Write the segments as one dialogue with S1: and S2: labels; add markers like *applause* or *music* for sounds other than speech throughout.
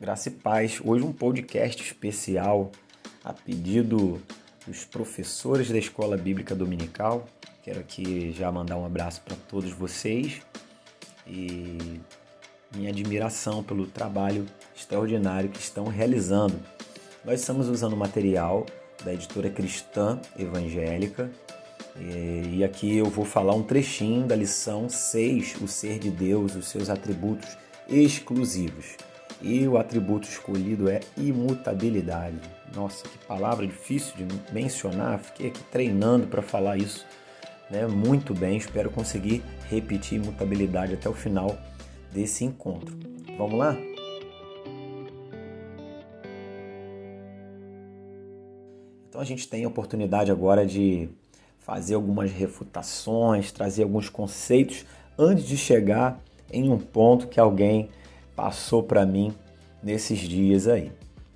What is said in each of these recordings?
S1: Graça e paz. Hoje um podcast especial a pedido dos professores da Escola Bíblica Dominical. Quero aqui já mandar um abraço para todos vocês e minha admiração pelo trabalho extraordinário que estão realizando. Nós estamos usando material da editora Cristã Evangélica e aqui eu vou falar um trechinho da lição 6, o ser de Deus, os seus atributos exclusivos. E o atributo escolhido é imutabilidade. Nossa, que palavra difícil de mencionar. Fiquei aqui treinando para falar isso né? muito bem. Espero conseguir repetir imutabilidade até o final desse encontro. Vamos lá? Então a gente tem a oportunidade agora de fazer algumas refutações, trazer alguns conceitos antes de chegar em um ponto que alguém passou para mim nesses dias aí.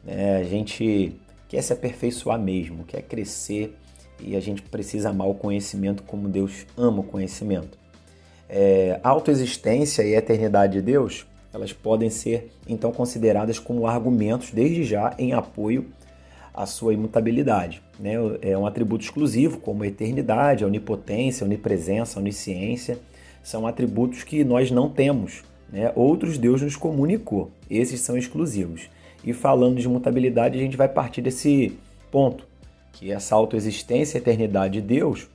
S1: É, a gente quer se aperfeiçoar mesmo, quer crescer e a gente precisa amar o conhecimento como Deus ama o conhecimento. É, autoexistência e eternidade de Deus, elas podem ser então consideradas como argumentos desde já em apoio à sua imutabilidade. Né? É um atributo exclusivo, como a eternidade, a onipotência, a onipresença, a onisciência, são atributos que nós não temos né? Outros Deus nos comunicou, esses são exclusivos. E falando de mutabilidade, a gente vai partir desse ponto, que essa autoexistência e eternidade de Deus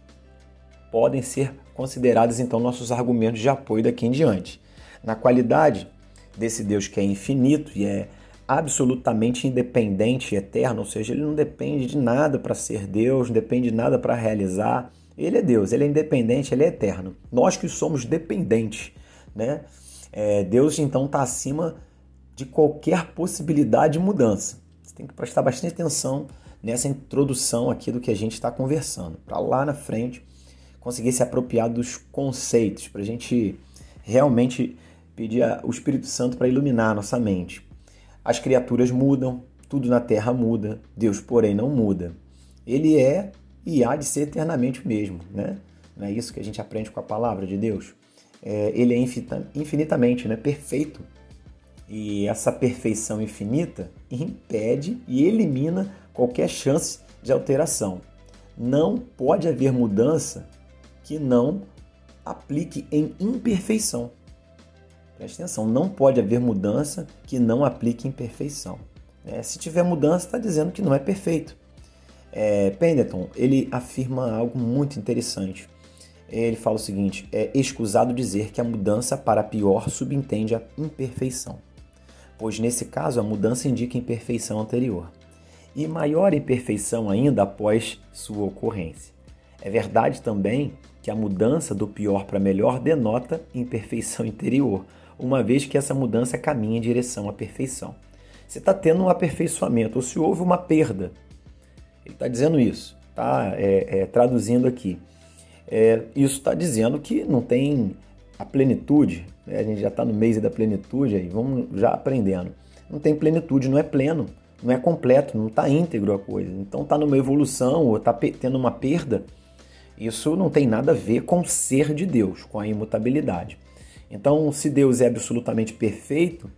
S1: podem ser considerados então nossos argumentos de apoio daqui em diante. Na qualidade desse Deus que é infinito e é absolutamente independente e eterno, ou seja, ele não depende de nada para ser Deus, não depende de nada para realizar. Ele é Deus, ele é independente, ele é eterno. Nós que somos dependentes, né? É, Deus então está acima de qualquer possibilidade de mudança. Você tem que prestar bastante atenção nessa introdução aqui do que a gente está conversando, para lá na frente conseguir se apropriar dos conceitos, para a gente realmente pedir o Espírito Santo para iluminar a nossa mente. As criaturas mudam, tudo na terra muda, Deus, porém, não muda. Ele é e há de ser eternamente o mesmo, né? Não é isso que a gente aprende com a palavra de Deus? É, ele é infinitamente né, perfeito. E essa perfeição infinita impede e elimina qualquer chance de alteração. Não pode haver mudança que não aplique em imperfeição. Preste atenção, não pode haver mudança que não aplique imperfeição. É, se tiver mudança, está dizendo que não é perfeito. É, Pendleton ele afirma algo muito interessante ele fala o seguinte: é escusado dizer que a mudança para pior subentende a imperfeição, pois nesse caso a mudança indica imperfeição anterior, e maior imperfeição ainda após sua ocorrência. É verdade também que a mudança do pior para melhor denota imperfeição interior, uma vez que essa mudança caminha em direção à perfeição. Você está tendo um aperfeiçoamento, ou se houve uma perda. Ele está dizendo isso, tá? É, é, traduzindo aqui é, isso está dizendo que não tem a plenitude, né? a gente já está no mês da plenitude, aí vamos já aprendendo. Não tem plenitude, não é pleno, não é completo, não está íntegro a coisa. Então está numa evolução ou está tendo uma perda. Isso não tem nada a ver com o ser de Deus, com a imutabilidade. Então, se Deus é absolutamente perfeito,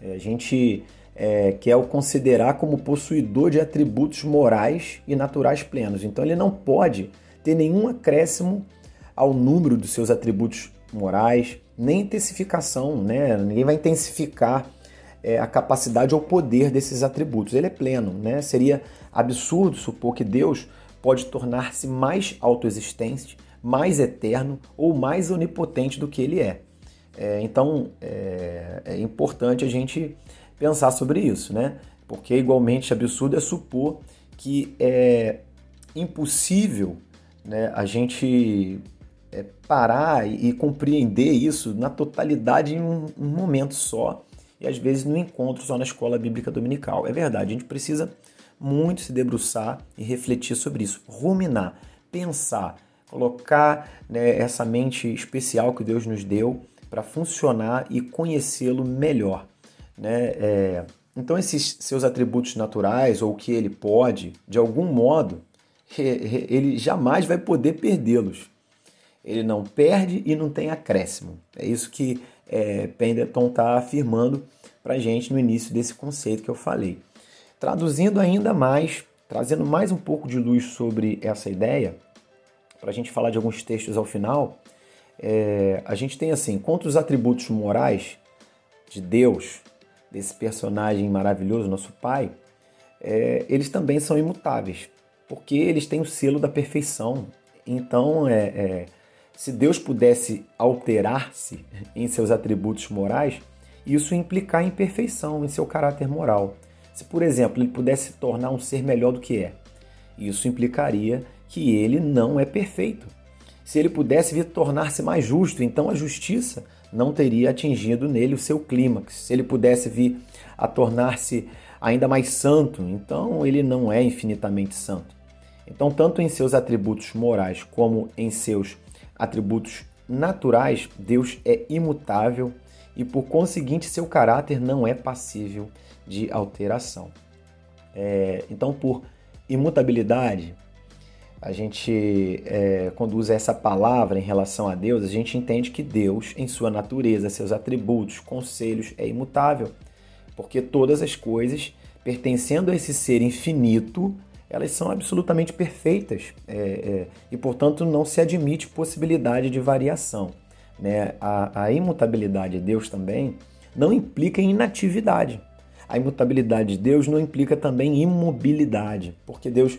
S1: é, a gente é, quer o considerar como possuidor de atributos morais e naturais plenos. Então, ele não pode ter nenhum acréscimo ao número dos seus atributos morais, nem intensificação, né? Ninguém vai intensificar é, a capacidade ou poder desses atributos. Ele é pleno, né? Seria absurdo supor que Deus pode tornar-se mais autoexistente, mais eterno ou mais onipotente do que ele é. é então é, é importante a gente pensar sobre isso, né? Porque igualmente absurdo é supor que é impossível né, a gente é, parar e, e, compreender isso na totalidade em um, um, momento só e às vezes no encontro só na escola bíblica dominical. É verdade, a gente precisa muito se debruçar e refletir sobre isso, ruminar, pensar, colocar né, essa mente especial que Deus nos deu para funcionar e conhecê-lo melhor. Né? É, então, esses seus atributos naturais ou o que ele pode, de algum modo, ele jamais vai poder perdê-los. Ele não perde e não tem acréscimo. É isso que é, Pendleton está afirmando para a gente no início desse conceito que eu falei. Traduzindo ainda mais, trazendo mais um pouco de luz sobre essa ideia, para a gente falar de alguns textos ao final, é, a gente tem assim, quanto os atributos morais de Deus, desse personagem maravilhoso, nosso Pai, é, eles também são imutáveis, porque eles têm o selo da perfeição. Então, é, é se Deus pudesse alterar-se em seus atributos morais, isso implicar em perfeição em seu caráter moral. Se, por exemplo, ele pudesse tornar um ser melhor do que é, isso implicaria que ele não é perfeito. Se ele pudesse vir tornar-se mais justo, então a justiça não teria atingido nele o seu clímax. Se ele pudesse vir a tornar-se ainda mais santo, então ele não é infinitamente santo. Então, tanto em seus atributos morais como em seus atributos naturais, Deus é imutável e, por conseguinte, seu caráter não é passível de alteração. É, então, por imutabilidade, a gente, é, quando usa essa palavra em relação a Deus, a gente entende que Deus, em sua natureza, seus atributos, conselhos, é imutável, porque todas as coisas, pertencendo a esse ser infinito, elas são absolutamente perfeitas é, é, e, portanto, não se admite possibilidade de variação. Né? A, a imutabilidade de Deus também não implica inatividade. A imutabilidade de Deus não implica também imobilidade, porque Deus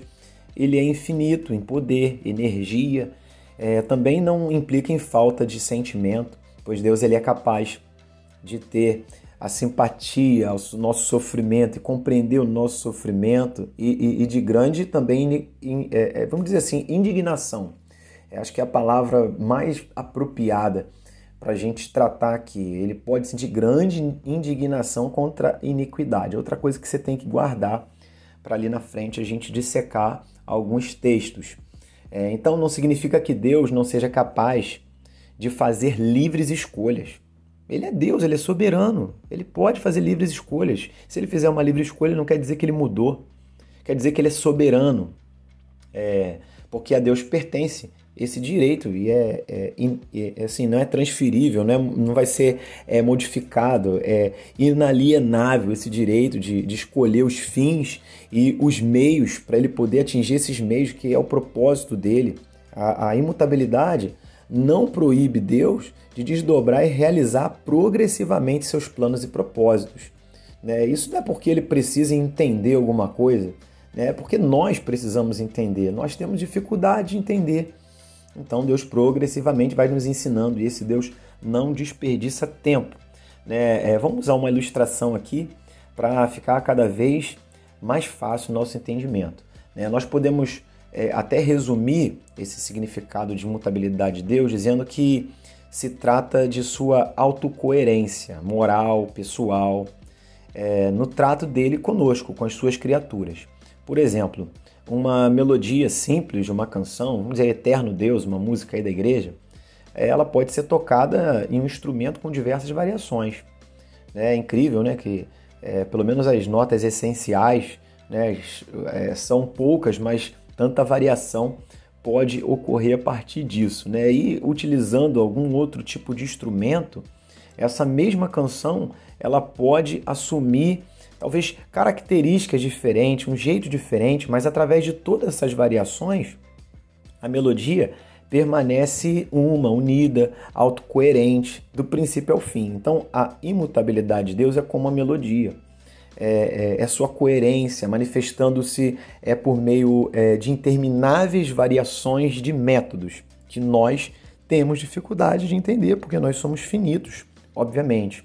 S1: ele é infinito em poder, energia, é, também não implica em falta de sentimento, pois Deus ele é capaz de ter a simpatia ao nosso sofrimento e compreender o nosso sofrimento e, e, e de grande também, é, é, vamos dizer assim, indignação. Eu acho que é a palavra mais apropriada para a gente tratar aqui. Ele pode sentir grande indignação contra iniquidade. Outra coisa que você tem que guardar para ali na frente a gente dissecar alguns textos. É, então não significa que Deus não seja capaz de fazer livres escolhas. Ele é Deus, ele é soberano. Ele pode fazer livres escolhas. Se ele fizer uma livre escolha, não quer dizer que ele mudou. Quer dizer que ele é soberano. É, porque a Deus pertence esse direito e é, é, é, assim não é transferível, não, é, não vai ser é, modificado, é inalienável esse direito de, de escolher os fins e os meios para ele poder atingir esses meios que é o propósito dele. A, a imutabilidade não proíbe Deus de desdobrar e realizar progressivamente seus planos e propósitos. Né? Isso não é porque ele precisa entender alguma coisa, né? é porque nós precisamos entender, nós temos dificuldade de entender. Então Deus progressivamente vai nos ensinando e esse Deus não desperdiça tempo. Né? É, vamos usar uma ilustração aqui para ficar cada vez mais fácil o nosso entendimento. Né? Nós podemos é, até resumir esse significado de mutabilidade de Deus dizendo que se trata de sua autocoerência moral, pessoal, é, no trato dele conosco, com as suas criaturas. Por exemplo, uma melodia simples de uma canção, vamos dizer Eterno Deus, uma música aí da igreja, ela pode ser tocada em um instrumento com diversas variações. É incrível, né, que é, pelo menos as notas essenciais né, é, são poucas, mas tanta variação pode ocorrer a partir disso, né? E utilizando algum outro tipo de instrumento, essa mesma canção ela pode assumir talvez características diferentes, um jeito diferente, mas através de todas essas variações, a melodia permanece uma, unida, autocoerente, do princípio ao fim. Então, a imutabilidade de Deus é como a melodia é, é, é sua coerência, manifestando-se é por meio é, de intermináveis variações de métodos que nós temos dificuldade de entender, porque nós somos finitos, obviamente.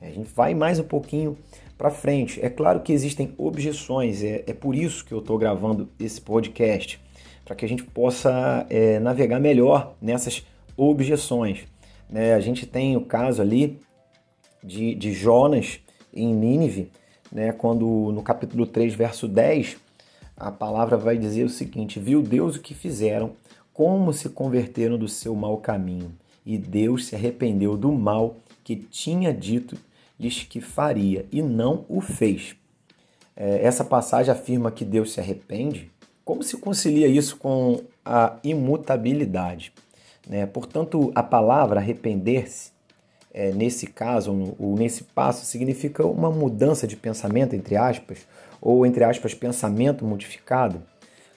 S1: A gente vai mais um pouquinho para frente. É claro que existem objeções, é, é por isso que eu estou gravando esse podcast, para que a gente possa é, navegar melhor nessas objeções. Né? A gente tem o caso ali de, de Jonas em Nínive, né, quando no capítulo 3, verso 10, a palavra vai dizer o seguinte: Viu Deus o que fizeram, como se converteram do seu mau caminho, e Deus se arrependeu do mal que tinha dito lhes que faria, e não o fez. É, essa passagem afirma que Deus se arrepende. Como se concilia isso com a imutabilidade? Né? Portanto, a palavra arrepender-se é, nesse caso, ou nesse passo, significa uma mudança de pensamento, entre aspas, ou entre aspas, pensamento modificado.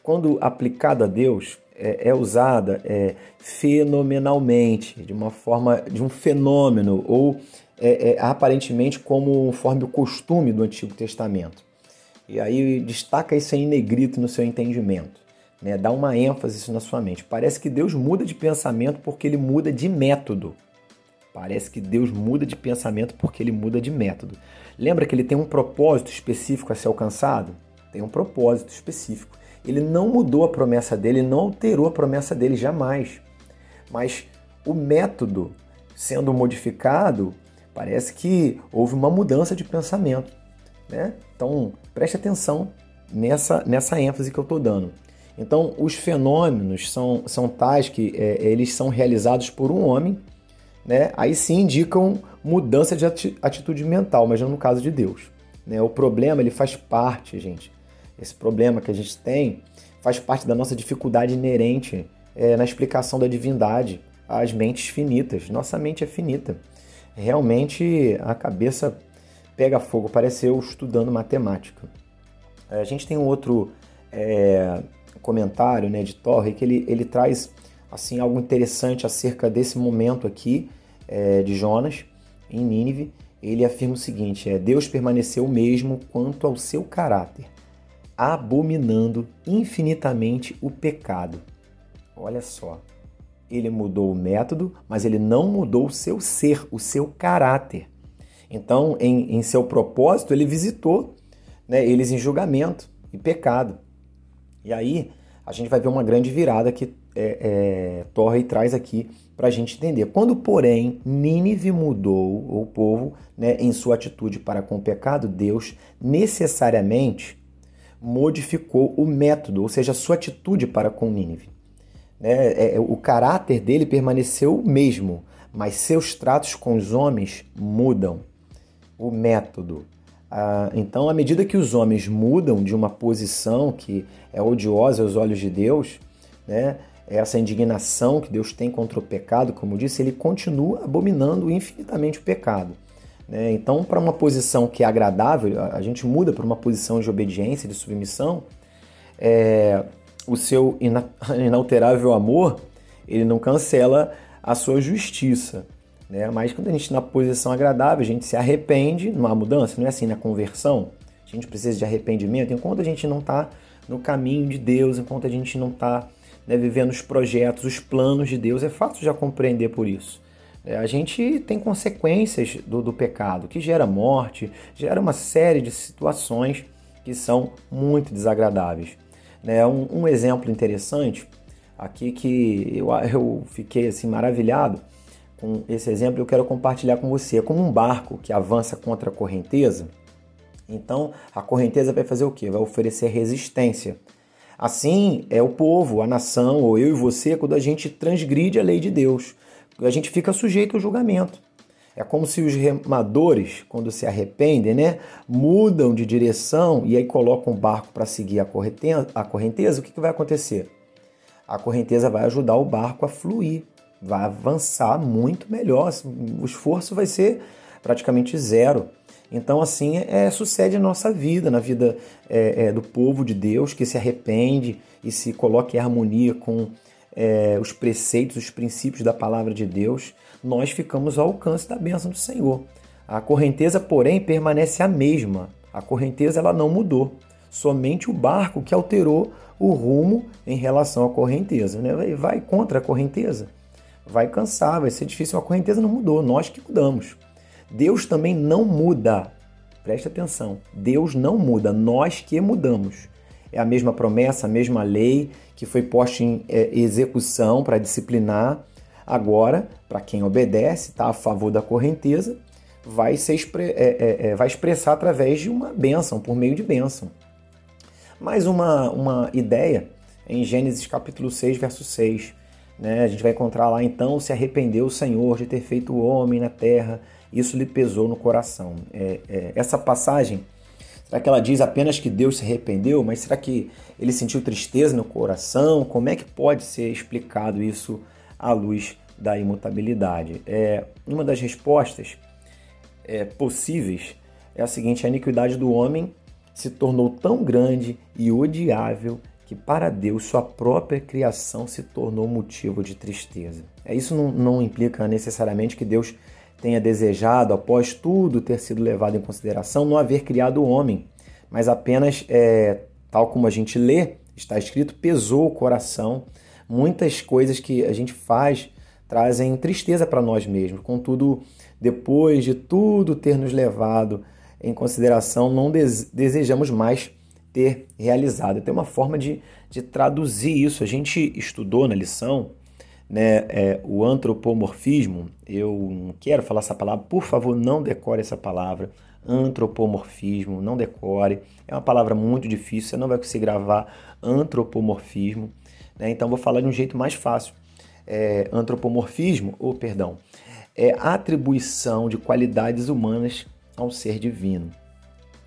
S1: Quando aplicada a Deus, é, é usada é, fenomenalmente, de uma forma, de um fenômeno, ou é, é, aparentemente como conforme o costume do Antigo Testamento. E aí destaca isso em negrito no seu entendimento. Né? Dá uma ênfase na sua mente. Parece que Deus muda de pensamento porque ele muda de método. Parece que Deus muda de pensamento porque ele muda de método. Lembra que ele tem um propósito específico a ser alcançado? Tem um propósito específico. Ele não mudou a promessa dele, não alterou a promessa dele jamais. Mas o método sendo modificado, parece que houve uma mudança de pensamento. Né? Então, preste atenção nessa, nessa ênfase que eu estou dando. Então, os fenômenos são, são tais que é, eles são realizados por um homem, né? aí sim indicam mudança de atitude mental, mas não no caso de Deus. Né? O problema ele faz parte, gente. Esse problema que a gente tem faz parte da nossa dificuldade inerente é, na explicação da divindade às mentes finitas. Nossa mente é finita. Realmente a cabeça pega fogo, parece eu estudando matemática. A gente tem um outro é, comentário né, de Torre que ele, ele traz assim algo interessante acerca desse momento aqui é, de Jonas em Nínive, ele afirma o seguinte: é, Deus permaneceu o mesmo quanto ao seu caráter, abominando infinitamente o pecado. Olha só, ele mudou o método, mas ele não mudou o seu ser, o seu caráter. Então, em, em seu propósito, ele visitou né, eles em julgamento e pecado. E aí a gente vai ver uma grande virada que é, é, Torre traz aqui para a gente entender. Quando, porém, Nínive mudou o povo né, em sua atitude para com o pecado, Deus necessariamente modificou o método, ou seja, a sua atitude para com Nínive. Né? É, é, o caráter dele permaneceu o mesmo, mas seus tratos com os homens mudam. O método. Ah, então, à medida que os homens mudam de uma posição que é odiosa aos olhos de Deus, né, essa indignação que Deus tem contra o pecado, como disse, ele continua abominando infinitamente o pecado. Né? Então, para uma posição que é agradável, a gente muda para uma posição de obediência, de submissão, é, o seu *laughs* inalterável amor, ele não cancela a sua justiça. Né? Mas quando a gente está na posição agradável, a gente se arrepende, numa mudança, não é assim na conversão, a gente precisa de arrependimento, enquanto a gente não está no caminho de Deus, enquanto a gente não está né, vivendo os projetos, os planos de Deus, é fácil já compreender por isso. É, a gente tem consequências do, do pecado, que gera morte, gera uma série de situações que são muito desagradáveis. Né? Um, um exemplo interessante aqui que eu, eu fiquei assim maravilhado com esse exemplo, eu quero compartilhar com você. É como um barco que avança contra a correnteza. Então, a correnteza vai fazer o quê? Vai oferecer resistência. Assim é o povo, a nação, ou eu e você, quando a gente transgride a lei de Deus. A gente fica sujeito ao julgamento. É como se os remadores, quando se arrependem, né, mudam de direção e aí colocam o barco para seguir a correnteza, a correnteza, o que, que vai acontecer? A correnteza vai ajudar o barco a fluir, vai avançar muito melhor, o esforço vai ser praticamente zero. Então, assim, é, sucede a nossa vida, na vida é, é, do povo de Deus que se arrepende e se coloca em harmonia com é, os preceitos, os princípios da palavra de Deus, nós ficamos ao alcance da bênção do Senhor. A correnteza, porém, permanece a mesma. A correnteza ela não mudou. Somente o barco que alterou o rumo em relação à correnteza. Né? Vai contra a correnteza. Vai cansar, vai ser difícil. A correnteza não mudou, nós que mudamos. Deus também não muda. Preste atenção. Deus não muda, nós que mudamos. É a mesma promessa, a mesma lei que foi posta em é, execução para disciplinar. Agora, para quem obedece, está a favor da correnteza, vai, ser, é, é, é, vai expressar através de uma bênção, por meio de bênção. Mais uma, uma ideia em Gênesis capítulo 6, verso 6. Né? A gente vai encontrar lá então: se arrependeu o Senhor de ter feito o homem na terra isso lhe pesou no coração. É, é, essa passagem, será que ela diz apenas que Deus se arrependeu, mas será que ele sentiu tristeza no coração? Como é que pode ser explicado isso à luz da imutabilidade? É, uma das respostas é, possíveis é a seguinte: a iniquidade do homem se tornou tão grande e odiável que para Deus sua própria criação se tornou motivo de tristeza. É, isso não, não implica necessariamente que Deus tenha desejado, após tudo ter sido levado em consideração, não haver criado o homem, mas apenas, é, tal como a gente lê, está escrito, pesou o coração. Muitas coisas que a gente faz trazem tristeza para nós mesmos. Contudo, depois de tudo ter nos levado em consideração, não desejamos mais ter realizado. Tem uma forma de, de traduzir isso. A gente estudou na lição né, é, o antropomorfismo. Eu quero falar essa palavra, por favor, não decore essa palavra. Antropomorfismo, não decore. É uma palavra muito difícil, você não vai conseguir gravar antropomorfismo. Né? Então, vou falar de um jeito mais fácil. É, antropomorfismo, ou perdão, é atribuição de qualidades humanas ao ser divino.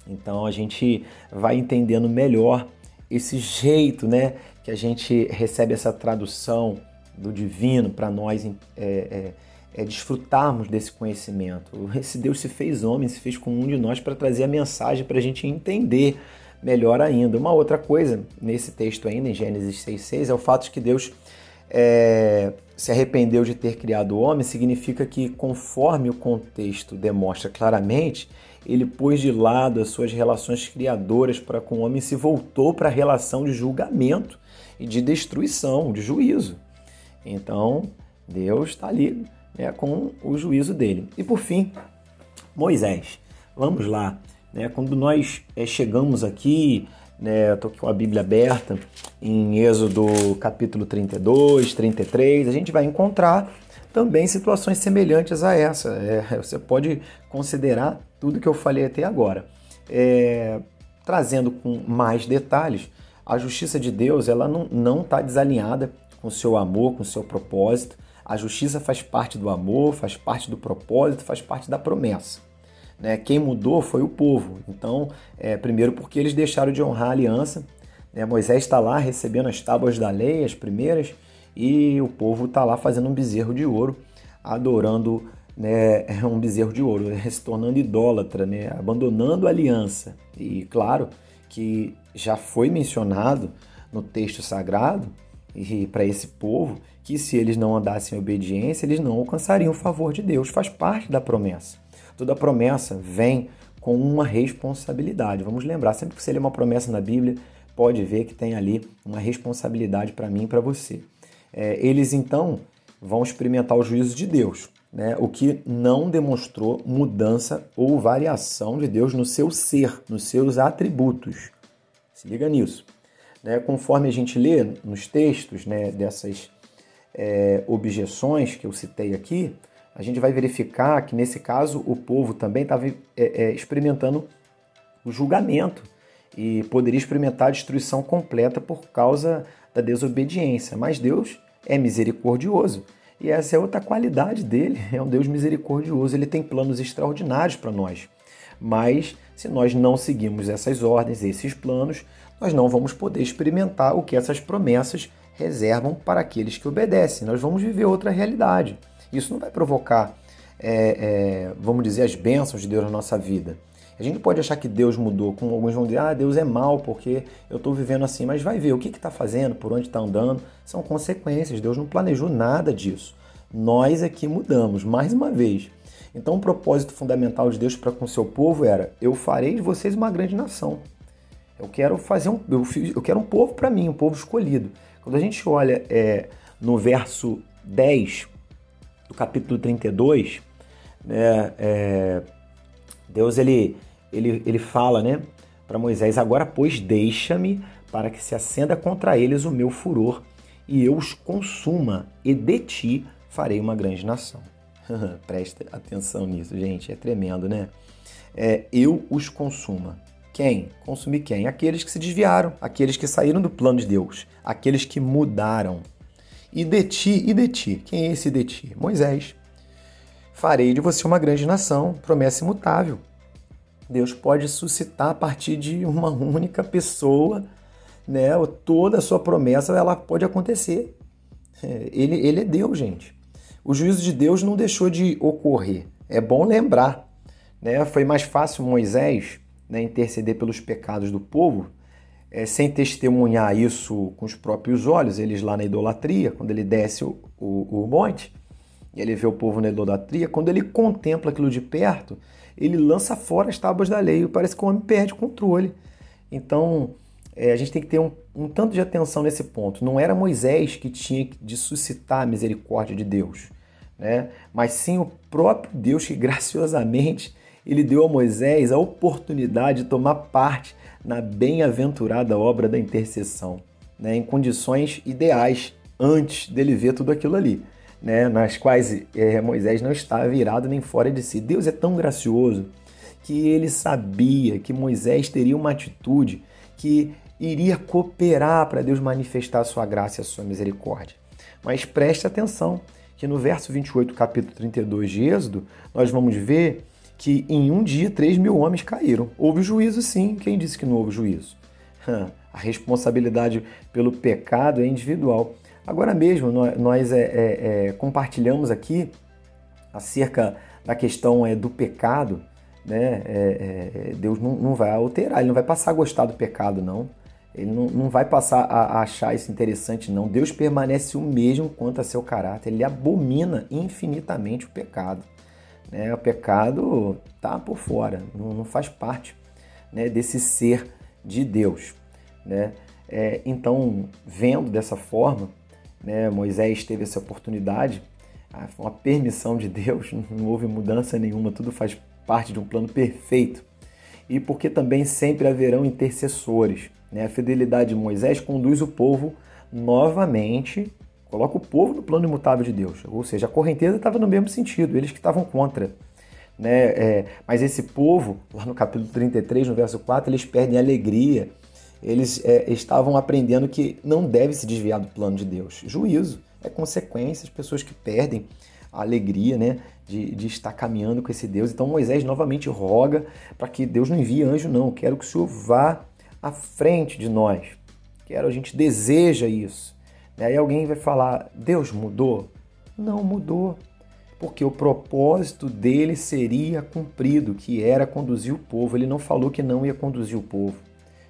S1: Então a gente vai entendendo melhor esse jeito, né, que a gente recebe essa tradução do divino para nós é, é, é, desfrutarmos desse conhecimento. Esse Deus se fez homem, se fez com um de nós para trazer a mensagem para a gente entender melhor ainda. Uma outra coisa nesse texto ainda, em Gênesis 6,6, é o fato de que Deus é, se arrependeu de ter criado o homem, significa que, conforme o contexto demonstra claramente, ele pôs de lado as suas relações criadoras para com o homem e se voltou para a relação de julgamento e de destruição, de juízo. Então, Deus está ali né, com o juízo dele. E por fim, Moisés. Vamos lá. Né, quando nós é, chegamos aqui, né, estou com a Bíblia aberta, em Êxodo capítulo 32, 33, a gente vai encontrar também situações semelhantes a essa. É, *laughs* você pode considerar tudo que eu falei até agora. É, trazendo com mais detalhes, a justiça de Deus ela não está desalinhada com o seu amor, com o seu propósito. A justiça faz parte do amor, faz parte do propósito, faz parte da promessa. Né? Quem mudou foi o povo. Então, é, primeiro porque eles deixaram de honrar a aliança. Né? Moisés está lá recebendo as tábuas da lei, as primeiras, e o povo está lá fazendo um bezerro de ouro, adorando né, *laughs* um bezerro de ouro, se tornando idólatra, né, abandonando a aliança. E claro que já foi mencionado no texto sagrado para esse povo que se eles não andassem em obediência, eles não alcançariam o favor de Deus. Faz parte da promessa. Toda promessa vem com uma responsabilidade. Vamos lembrar, sempre que você lê uma promessa na Bíblia, pode ver que tem ali uma responsabilidade para mim e para você é, eles então vão experimentar o juízo de Deus, né? o que não demonstrou mudança ou variação de Deus no seu ser, nos seus atributos. Se liga nisso. Né? Conforme a gente lê nos textos né, dessas é, objeções que eu citei aqui, a gente vai verificar que nesse caso o povo também estava é, é, experimentando o julgamento e poderia experimentar a destruição completa por causa da desobediência. Mas Deus é misericordioso. E essa é outra qualidade dele, *laughs* é um Deus misericordioso, ele tem planos extraordinários para nós. Mas se nós não seguimos essas ordens, esses planos, nós não vamos poder experimentar o que essas promessas reservam para aqueles que obedecem. Nós vamos viver outra realidade. Isso não vai provocar, é, é, vamos dizer, as bênçãos de Deus na nossa vida. A gente pode achar que Deus mudou, como alguns vão dizer, ah, Deus é mal porque eu estou vivendo assim, mas vai ver o que está fazendo, por onde está andando, são consequências. Deus não planejou nada disso. Nós aqui mudamos, mais uma vez. Então, o propósito fundamental de Deus para com seu povo era: eu farei de vocês uma grande nação. Eu quero fazer um, eu, eu quero um povo para mim, um povo escolhido. Quando a gente olha é, no verso 10 do capítulo 32, né, é, Deus ele ele, ele fala, né, para Moisés: Agora, pois, deixa-me para que se acenda contra eles o meu furor e eu os consuma, e de ti farei uma grande nação. *laughs* Presta atenção nisso, gente, é tremendo, né? É, eu os consuma. Quem? Consumir quem? Aqueles que se desviaram, aqueles que saíram do plano de Deus, aqueles que mudaram. E de ti, e de ti? Quem é esse de ti? Moisés. Farei de você uma grande nação, promessa imutável. Deus pode suscitar a partir de uma *laughs* única pessoa, né? Toda a sua promessa ela pode acontecer. É, ele, ele é Deus, gente. O juízo de Deus não deixou de ocorrer. É bom lembrar. Né? Foi mais fácil Moisés né, interceder pelos pecados do povo é, sem testemunhar isso com os próprios olhos, eles lá na idolatria, quando ele desce o, o, o monte, ele vê o povo na idolatria, quando ele contempla aquilo de perto, ele lança fora as tábuas da lei, parece que o homem perde o controle. Então, é, a gente tem que ter um, um, tanto de atenção nesse ponto. Não era Moisés que tinha de suscitar a misericórdia de Deus, né? mas sim o próprio Deus que *laughs* graciosamente ele deu a Moisés a oportunidade de tomar parte na bem-aventurada obra da intercessão, né? em condições ideais antes dele ver tudo aquilo ali né, nas quais é, Moisés não estava virado nem fora de si. Deus é tão gracioso que ele sabia que Moisés teria uma atitude que iria cooperar para Deus manifestar a sua graça e a sua misericórdia. Mas preste atenção que no verso 28, capítulo 32 de Êxodo, nós vamos ver que em um dia 3 mil homens caíram. Houve juízo sim, quem disse que não houve juízo? *laughs* A responsabilidade pelo pecado é individual. Agora mesmo, nós é, é, é, compartilhamos aqui acerca da questão é, do pecado. Né? É, é, Deus não, não, vai alterar, ele não vai passar a gostar do pecado, não. Ele não, não vai passar a, a achar isso interessante, não. Deus permanece o mesmo quanto a seu caráter. Ele abomina infinitamente o pecado. Né? O pecado está por fora, não, não faz parte né, desse ser de Deus. Né? É, então, vendo dessa forma, né? Moisés teve essa oportunidade, foi uma permissão de Deus, *laughs* não houve mudança nenhuma, tudo faz parte de um plano perfeito. E porque também sempre haverão intercessores. Né? A fidelidade de Moisés conduz o povo novamente, coloca o povo no plano imutável de Deus. Ou seja, a correnteza estava no mesmo sentido, eles que estavam contra. Né? É, mas esse povo, lá no capítulo 33, no verso 4, eles perdem a alegria eles é, estavam aprendendo que não deve se desviar do plano de Deus. Juízo é consequência, as pessoas que perdem a alegria né, de, de estar caminhando com esse Deus. Então Moisés novamente roga para que Deus não envie anjo, não. Quero que o Senhor vá à frente de nós. Quero, a gente deseja isso. Aí alguém vai falar, Deus mudou? Não mudou, porque o propósito dele seria cumprido, que era conduzir o povo. Ele não falou que não ia conduzir o povo.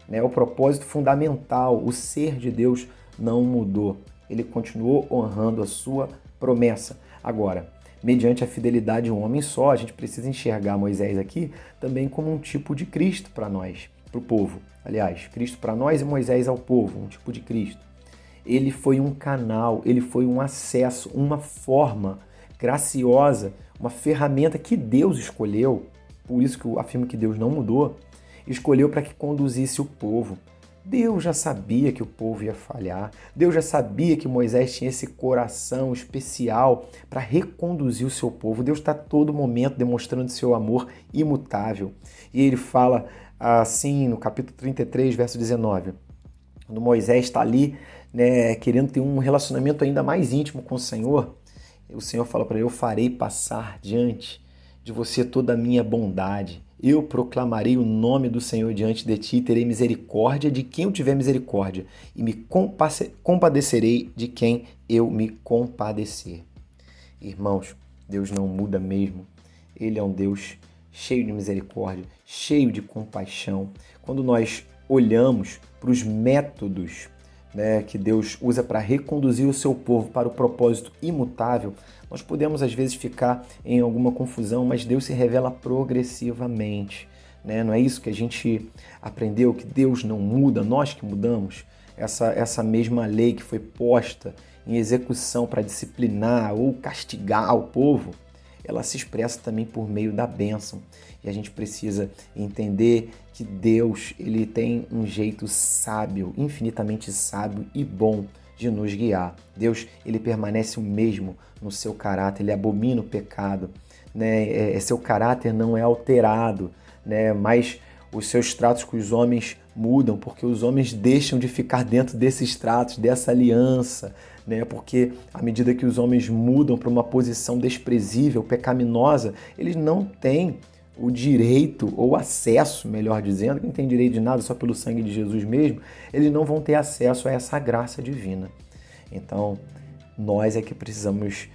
S1: Né? O propósito fundamental, o ser de Deus não mudou. Ele continuou honrando a sua promessa. Agora, mediante a fidelidade de um homem só, a gente precisa enxergar Moisés aqui também como um tipo de Cristo para nós, para o povo. Aliás, Cristo para nós e Moisés ao povo, um tipo de Cristo. Ele foi um canal, ele foi um acesso, uma forma graciosa, uma ferramenta que Deus escolheu. Por isso que eu afirmo que Deus não mudou escolheu para que conduzisse o povo. Deus já sabia que o povo ia falhar. Deus já sabia que Moisés tinha esse coração especial para reconduzir o seu povo. Deus está todo momento demonstrando seu amor imutável. E ele fala assim no capítulo 33, verso 19. Quando Moisés está ali, né, querendo ter um relacionamento ainda mais íntimo com o Senhor, o Senhor fala para ele: Eu farei passar diante de você toda a minha bondade eu proclamarei o nome do Senhor diante de ti, terei misericórdia de quem eu tiver misericórdia, e me compadecerei de quem eu me compadecer. Irmãos, Deus não muda mesmo. Ele é um Deus cheio de misericórdia, cheio de compaixão. Quando nós olhamos para os métodos né, que Deus usa para reconduzir o seu povo para o propósito imutável, nós podemos às vezes ficar em alguma confusão, mas Deus se revela progressivamente. Né? Não é isso que a gente aprendeu, que Deus não muda, nós que mudamos. Essa, essa mesma lei que foi posta em execução para disciplinar ou castigar o povo, ela se expressa também por meio da bênção. E a gente precisa entender que Deus ele tem um jeito sábio, infinitamente sábio e bom de nos guiar. Deus ele permanece o mesmo no seu caráter, ele abomina o pecado, né? É, é, seu caráter não é alterado, né? Mas os seus tratos com os homens mudam porque os homens deixam de ficar dentro desses tratos, dessa aliança, né? Porque à medida que os homens mudam para uma posição desprezível, pecaminosa, eles não têm o direito ou acesso, melhor dizendo, quem tem direito de nada só pelo sangue de Jesus mesmo, eles não vão ter acesso a essa graça divina. Então, nós é que precisamos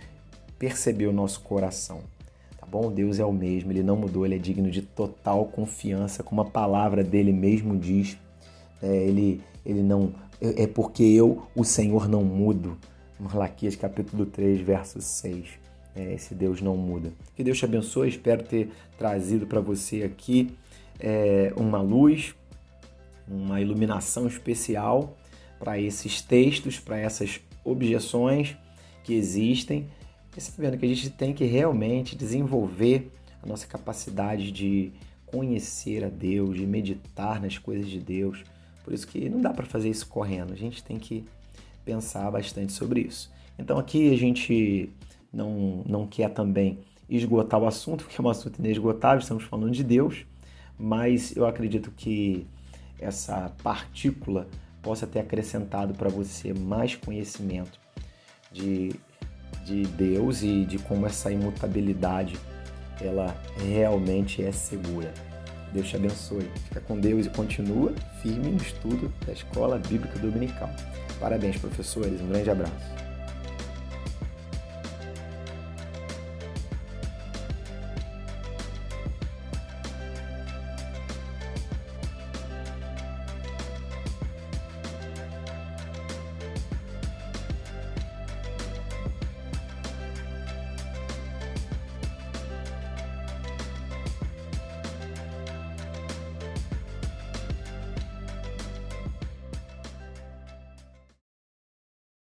S1: perceber o nosso coração. Tá bom? Deus é o mesmo, ele não mudou, ele é digno de total confiança, como a palavra dele mesmo diz. É, ele, ele não. É porque eu, o Senhor, não mudo. Malaquias capítulo 3, verso 6. É, esse Deus não muda. Que Deus te abençoe. Espero ter trazido para você aqui é, uma luz, uma iluminação especial para esses textos, para essas objeções que existem. E você está vendo que a gente tem que realmente desenvolver a nossa capacidade de conhecer a Deus, de meditar nas coisas de Deus. Por isso que não dá para fazer isso correndo. A gente tem que pensar bastante sobre isso. Então aqui a gente não, não quer também esgotar o assunto, *laughs* porque é um assunto inesgotável, estamos falando de Deus, mas eu acredito que essa partícula possa ter acrescentado para você mais conhecimento de, de Deus e de como essa imutabilidade ela realmente é segura. Deus te abençoe. Fica com Deus e continua firme no estudo da Escola Bíblica Dominical. Parabéns, professores. Um grande abraço.